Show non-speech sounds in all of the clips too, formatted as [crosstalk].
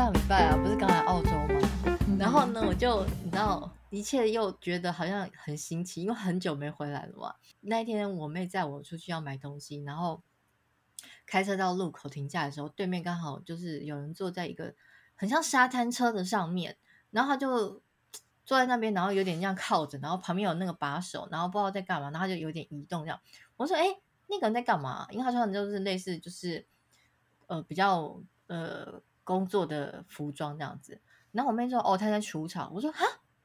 上礼拜啊，不是刚来澳洲吗？嗯、然后呢，我就你知道，一切又觉得好像很新奇，因为很久没回来了嘛。那一天我妹载我出去要买东西，然后开车到路口停下的时候，对面刚好就是有人坐在一个很像沙滩车的上面，然后他就坐在那边，然后有点这样靠着，然后旁边有那个把手，然后不知道在干嘛，然后他就有点移动这样。我说：“哎，那个人在干嘛？”因为他穿的就是类似就是呃比较呃。工作的服装这样子，然后我妹说：“哦，他在除草。”我说：“哈，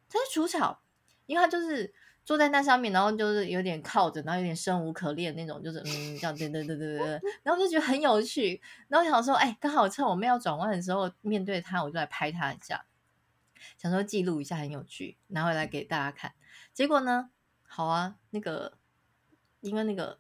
他在除草，因为他就是坐在那上面，然后就是有点靠着，然后有点生无可恋那种，就是嗯，这样对对对对对。然后我就觉得很有趣，然后我想说，哎，刚好趁我妹要转弯的时候面对他，我就来拍他一下，想说记录一下很有趣，拿回来给大家看。结果呢，好啊，那个因为那个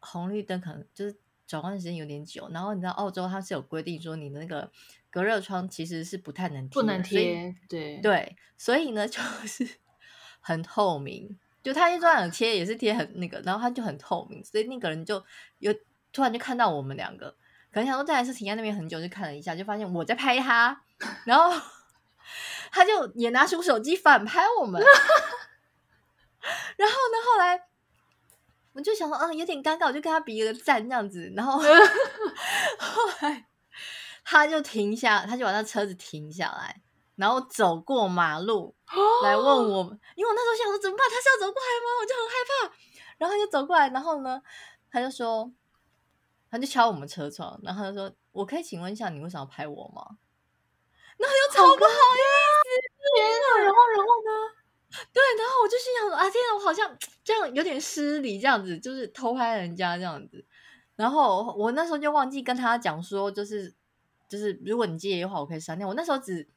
红绿灯可能就是。转换的时间有点久，然后你知道澳洲它是有规定说你的那个隔热窗其实是不太能贴，不能贴，对对，所以呢就是 [laughs] 很透明，就他一转有贴也是贴很那个，然后他就很透明，所以那个人就有突然就看到我们两个，可能想说再来是停在那边很久，就看了一下，就发现我在拍他，然后 [laughs] 他就也拿出手机反拍我们，[laughs] 然后呢后来。我就想说，嗯，有点尴尬，我就跟他比一个赞，这样子。然后 [laughs] 后来他就停下，他就把那车子停下来，然后走过马路来问我们，因为我那时候想说怎么办？他是要走过来吗？我就很害怕。然后他就走过来，然后呢，他就说，他就敲我们车窗，然后他就说：“我可以请问一下，你为什么要拍我吗？”然后又超不好意思，天哪！然后然后呢？[laughs] 对，然后我就心想说啊，天哪，我好像这样有点失礼，这样子就是偷拍人家这样子。然后我那时候就忘记跟他讲说，就是就是如果你介意的话，我可以删掉。我那时候只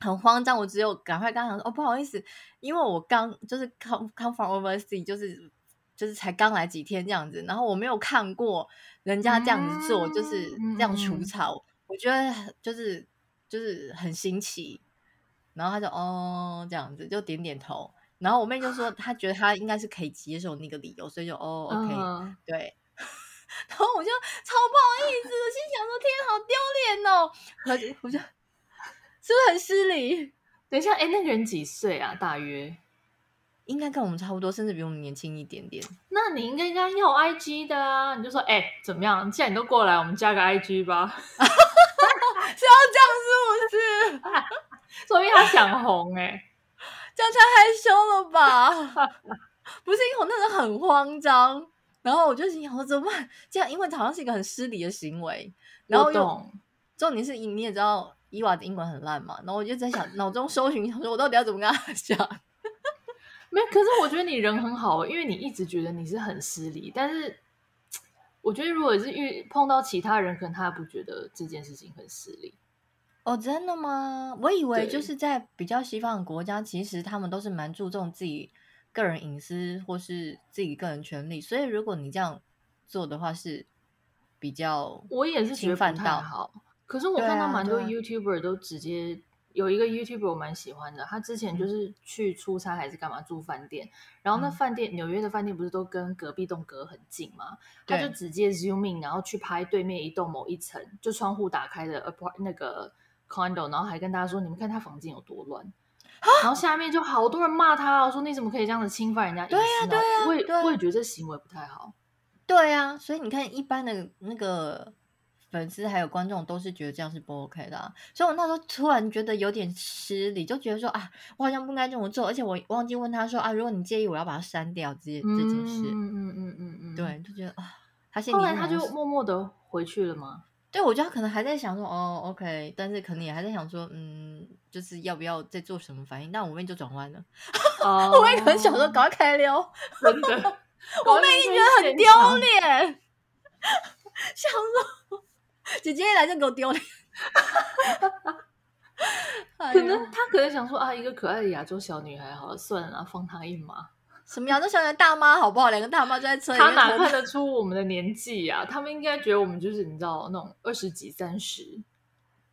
很慌张，我只有赶快跟他讲说哦，不好意思，因为我刚就是 come come from overseas，就是就是才刚来几天这样子，然后我没有看过人家这样子做，嗯、就是这样除草，嗯、我觉得就是就是很新奇。然后他就哦这样子就点点头，然后我妹就说她觉得她应该是可以接受那个理由，所以就哦 OK、uh. 对，[laughs] 然后我就超不好意思，心想说天好丢脸哦，[laughs] 我就我就是不是很失礼？等一下，哎，那个人几岁啊？大约应该跟我们差不多，甚至比我们年轻一点点。那你应该应该要 IG 的啊，你就说哎怎么样？既然你都过来，我们加个 IG 吧，[laughs] 是要这样是不是？说明他想红哎、欸，[laughs] 这样太害羞了吧？[laughs] 不是，因为我那时候很慌张，然后我就心想说怎么办？这样，因为好像是一个很失礼的行为。然后又重点是，你也知道伊娃的英文很烂嘛，然后我就在想，脑中搜寻，想说我到底要怎么跟他讲？[laughs] 没有，可是我觉得你人很好，因为你一直觉得你是很失礼，但是我觉得如果是遇碰到其他人，可能他不觉得这件事情很失礼。哦，真的吗？我以为就是在比较西方的国家，其实他们都是蛮注重自己个人隐私或是自己个人权利，所以如果你这样做的话，是比较我也是觉得不太好。可是我看到蛮多 YouTuber 都直接、有一个 YouTuber 我蛮喜欢的，他之前就是去出差还是干嘛住饭店，然后那饭店、嗯、纽约的饭店不是都跟隔壁栋隔很近吗？他就直接 Zoom in，然后去拍对面一栋某一层，就窗户打开的 apart 那个。condo，然后还跟大家说：“你们看他房间有多乱。”然后下面就好多人骂他，说：“你怎么可以这样子侵犯人家隐私？”对呀、啊，对呀、啊，我也我也觉得这行为不太好。对呀、啊，所以你看，一般的那个粉丝还有观众都是觉得这样是不 OK 的、啊。所以我那时候突然觉得有点失礼，就觉得说：“啊，我好像不应该这么做。”而且我忘记问他说：“啊，如果你介意，我要把它删掉。这”这这件事，嗯嗯嗯嗯嗯，对，就觉得啊，他现在后来他就默默的回去了吗？对，我觉得他可能还在想说，哦，OK，但是可能也还在想说，嗯，就是要不要再做什么反应？那我妹就转弯了，哦、[laughs] 我妹可能想说赶快开溜，真的，我妹一定觉得很丢脸，[laughs] 想说姐姐一来就给我丢脸，可能她可能想说啊，一个可爱的亚洲小女孩，好了，算了，放她一马。什么样？都像个大妈好不好？两个大妈就在车里面。他哪看得出我们的年纪啊？他们应该觉得我们就是你知道那种二十几、三十。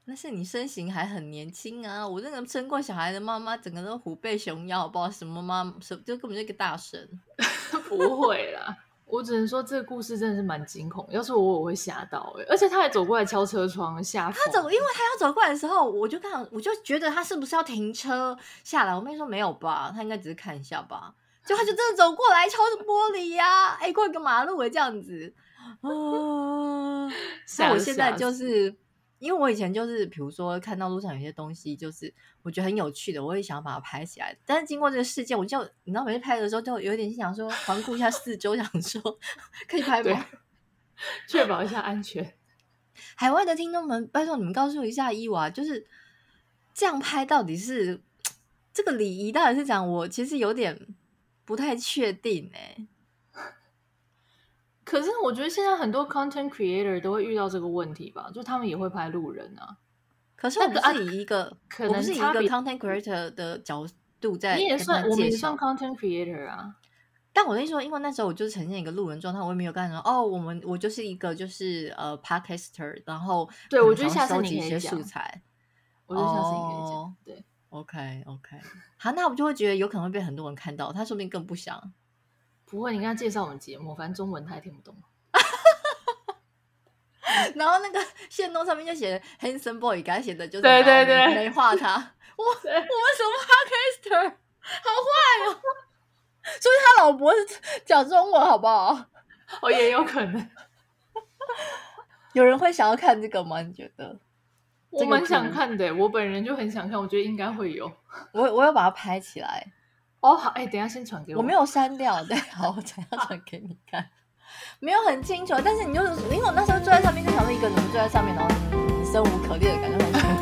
那是你身形还很年轻啊！我这个生过小孩的妈妈，整个都虎背熊腰，好不好？什么妈，什就根本就一个大神。[laughs] 不会啦，我只能说这个故事真的是蛮惊恐，要是我我会吓到哎、欸，而且他还走过来敲车窗吓。他走，因为他要走过来的时候，我就看，我就觉得他是不是要停车下来？我妹说没有吧，他应该只是看一下吧。就他就真的走过来敲着玻璃呀、啊，哎、欸，过一个马路哎，这样子啊。那我现在就是。因为我以前就是，比如说看到路上有些东西，就是我觉得很有趣的，我也想要把它拍起来。但是经过这个事件，我就你知道，每次拍的时候就有点想说，环顾一下四周，想说可以拍吗？确保一下安全。[laughs] 海外的听众们，拜托你们告诉一下伊娃，就是这样拍到底是 [tsk] 这个礼仪到底是讲，我其实有点不太确定哎、欸。[laughs] 可是我觉得现在很多 content creator 都会遇到这个问题吧，就他们也会拍路人啊。可是我不是以一个，啊、可能是以一个 content creator 的角度在，你也算，我们也算 content creator 啊。但我跟你说，因为那时候我就是呈现一个路人状态，我也没有干什么。哦，我们我就是一个就是呃 podcaster，然后对我觉得下次你可以一些素材。我觉得下次你可以讲。Oh, 对，OK OK，好，那我就会觉得有可能会被很多人看到，他说不定更不想。不会，你跟他介绍我们节目，反正中文他也听不懂。[laughs] 然后那个线动上面就写 handsome boy，给他写的就是对对对，没画他。[laughs] 我我们什么 podcaster，好坏哦！所以他老婆是讲中文，好不好？哦，也有可能。[laughs] 有人会想要看这个吗？你觉得？我蛮想看的，我本人就很想看，我觉得应该会有。[laughs] 我我要把它拍起来。哦，好，哎，等一下先传给我。我没有删掉，对，好，我等下传给你看。没有很清楚，但是你就是因为我那时候坐在上面，就想说一个人坐在上面，然后生无可恋的感觉。